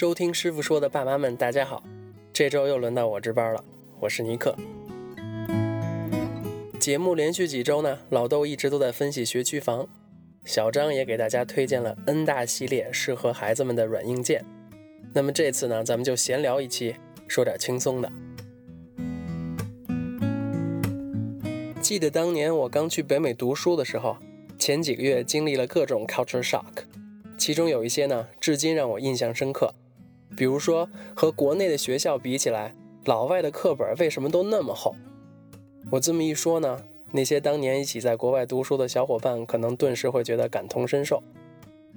收听师傅说的爸妈们，大家好，这周又轮到我值班了，我是尼克。节目连续几周呢，老豆一直都在分析学区房，小张也给大家推荐了 N 大系列适合孩子们的软硬件。那么这次呢，咱们就闲聊一期，说点轻松的。记得当年我刚去北美读书的时候，前几个月经历了各种 culture shock，其中有一些呢，至今让我印象深刻。比如说，和国内的学校比起来，老外的课本为什么都那么厚？我这么一说呢，那些当年一起在国外读书的小伙伴可能顿时会觉得感同身受。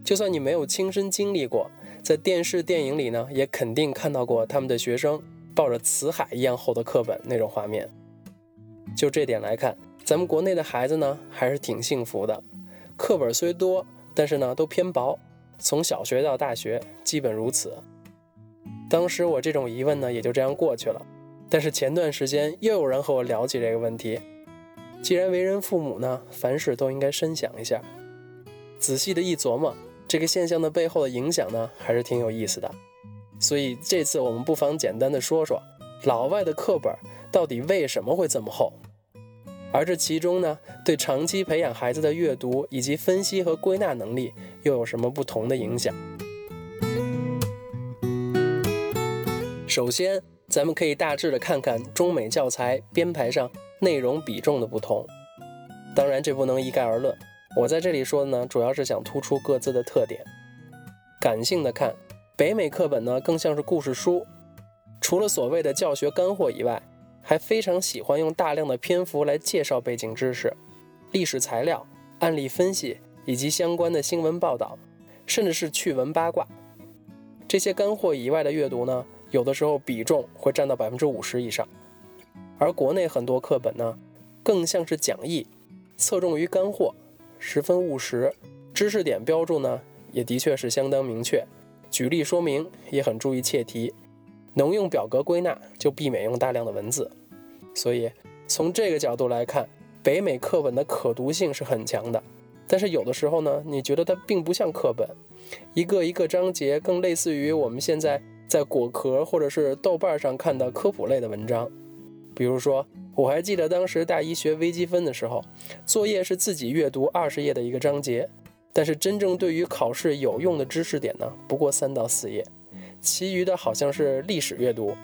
就算你没有亲身经历过，在电视电影里呢，也肯定看到过他们的学生抱着辞海一样厚的课本那种画面。就这点来看，咱们国内的孩子呢，还是挺幸福的。课本虽多，但是呢，都偏薄，从小学到大学基本如此。当时我这种疑问呢，也就这样过去了。但是前段时间又有人和我聊起这个问题。既然为人父母呢，凡事都应该深想一下。仔细的一琢磨，这个现象的背后的影响呢，还是挺有意思的。所以这次我们不妨简单的说说，老外的课本到底为什么会这么厚，而这其中呢，对长期培养孩子的阅读以及分析和归纳能力又有什么不同的影响？首先，咱们可以大致的看看中美教材编排上内容比重的不同。当然，这不能一概而论。我在这里说的呢，主要是想突出各自的特点。感性的看，北美课本呢更像是故事书，除了所谓的教学干货以外，还非常喜欢用大量的篇幅来介绍背景知识、历史材料、案例分析以及相关的新闻报道，甚至是趣闻八卦。这些干货以外的阅读呢？有的时候比重会占到百分之五十以上，而国内很多课本呢，更像是讲义，侧重于干货，十分务实，知识点标注呢也的确是相当明确，举例说明也很注意切题，能用表格归纳就避免用大量的文字，所以从这个角度来看，北美课本的可读性是很强的，但是有的时候呢，你觉得它并不像课本，一个一个章节更类似于我们现在。在果壳或者是豆瓣上看到科普类的文章，比如说，我还记得当时大一学微积分的时候，作业是自己阅读二十页的一个章节，但是真正对于考试有用的知识点呢，不过三到四页，其余的好像是历史阅读，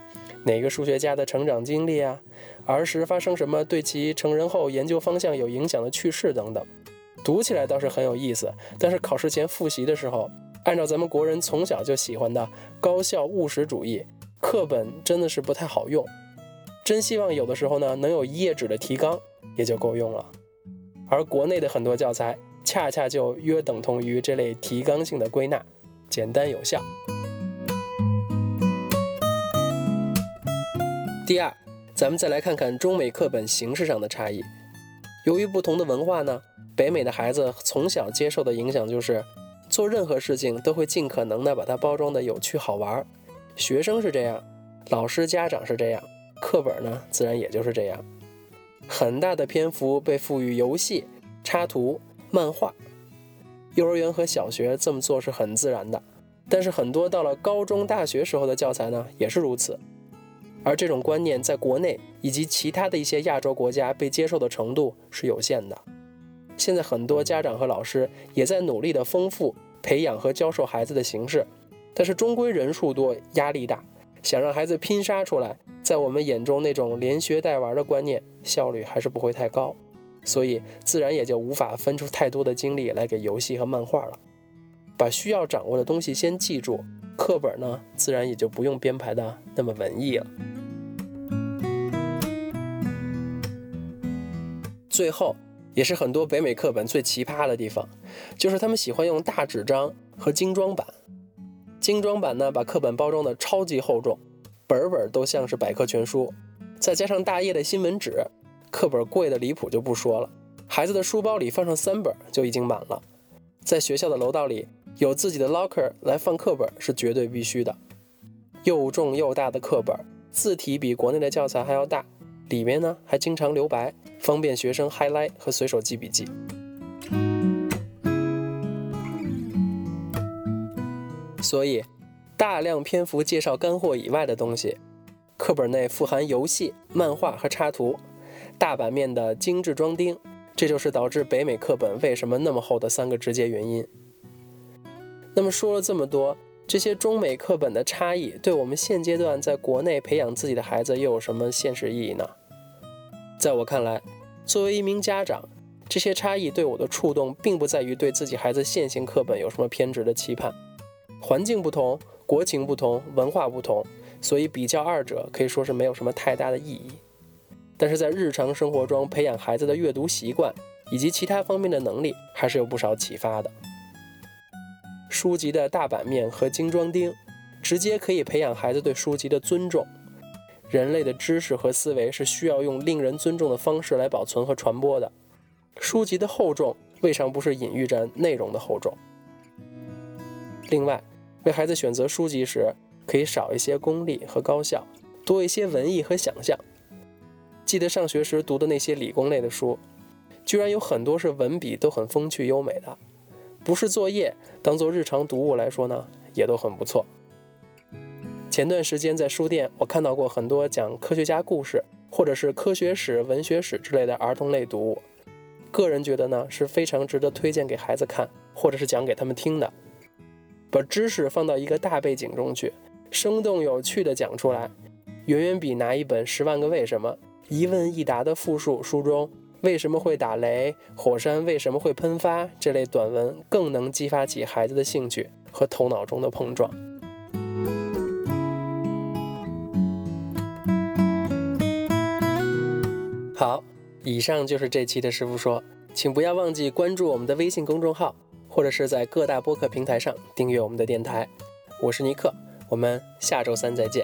哪个数学家的成长经历啊，儿时发生什么对其成人后研究方向有影响的趣事等等，读起来倒是很有意思，但是考试前复习的时候。按照咱们国人从小就喜欢的高效务实主义，课本真的是不太好用。真希望有的时候呢，能有一页纸的提纲也就够用了。而国内的很多教材，恰恰就约等同于这类提纲性的归纳，简单有效。第二，咱们再来看看中美课本形式上的差异。由于不同的文化呢，北美的孩子从小接受的影响就是。做任何事情都会尽可能的把它包装的有趣好玩，学生是这样，老师家长是这样，课本呢自然也就是这样。很大的篇幅被赋予游戏、插图、漫画，幼儿园和小学这么做是很自然的，但是很多到了高中、大学时候的教材呢也是如此。而这种观念在国内以及其他的一些亚洲国家被接受的程度是有限的。现在很多家长和老师也在努力的丰富培养和教授孩子的形式，但是终归人数多，压力大，想让孩子拼杀出来，在我们眼中那种连学带玩的观念，效率还是不会太高，所以自然也就无法分出太多的精力来给游戏和漫画了。把需要掌握的东西先记住，课本呢，自然也就不用编排的那么文艺了。最后。也是很多北美课本最奇葩的地方，就是他们喜欢用大纸张和精装版。精装版呢，把课本包装的超级厚重，本本都像是百科全书，再加上大页的新闻纸，课本贵的离谱就不说了。孩子的书包里放上三本就已经满了。在学校的楼道里有自己的 locker 来放课本是绝对必须的。又重又大的课本，字体比国内的教材还要大。里面呢还经常留白，方便学生 highlight 和随手记笔记。所以，大量篇幅介绍干货以外的东西。课本内富含游戏、漫画和插图，大版面的精致装订，这就是导致北美课本为什么那么厚的三个直接原因。那么说了这么多，这些中美课本的差异，对我们现阶段在国内培养自己的孩子又有什么现实意义呢？在我看来，作为一名家长，这些差异对我的触动，并不在于对自己孩子现行课本有什么偏执的期盼。环境不同，国情不同，文化不同。所以比较二者可以说是没有什么太大的意义，但是在日常生活中培养孩子的阅读习惯以及其他方面的能力还是有不少启发的。书籍的大版面和精装订，直接可以培养孩子对书籍的尊重。人类的知识和思维是需要用令人尊重的方式来保存和传播的。书籍的厚重未尝不是隐喻着内容的厚重。另外，为孩子选择书籍时，可以少一些功利和高效，多一些文艺和想象。记得上学时读的那些理工类的书，居然有很多是文笔都很风趣优美的，不是作业，当做日常读物来说呢，也都很不错。前段时间在书店，我看到过很多讲科学家故事，或者是科学史、文学史之类的儿童类读物，个人觉得呢是非常值得推荐给孩子看，或者是讲给他们听的，把知识放到一个大背景中去。生动有趣地讲出来，远远比拿一本《十万个为什么》一问一答的复述书中为什么会打雷、火山为什么会喷发这类短文更能激发起孩子的兴趣和头脑中的碰撞。好，以上就是这期的师傅说，请不要忘记关注我们的微信公众号，或者是在各大播客平台上订阅我们的电台。我是尼克。我们下周三再见。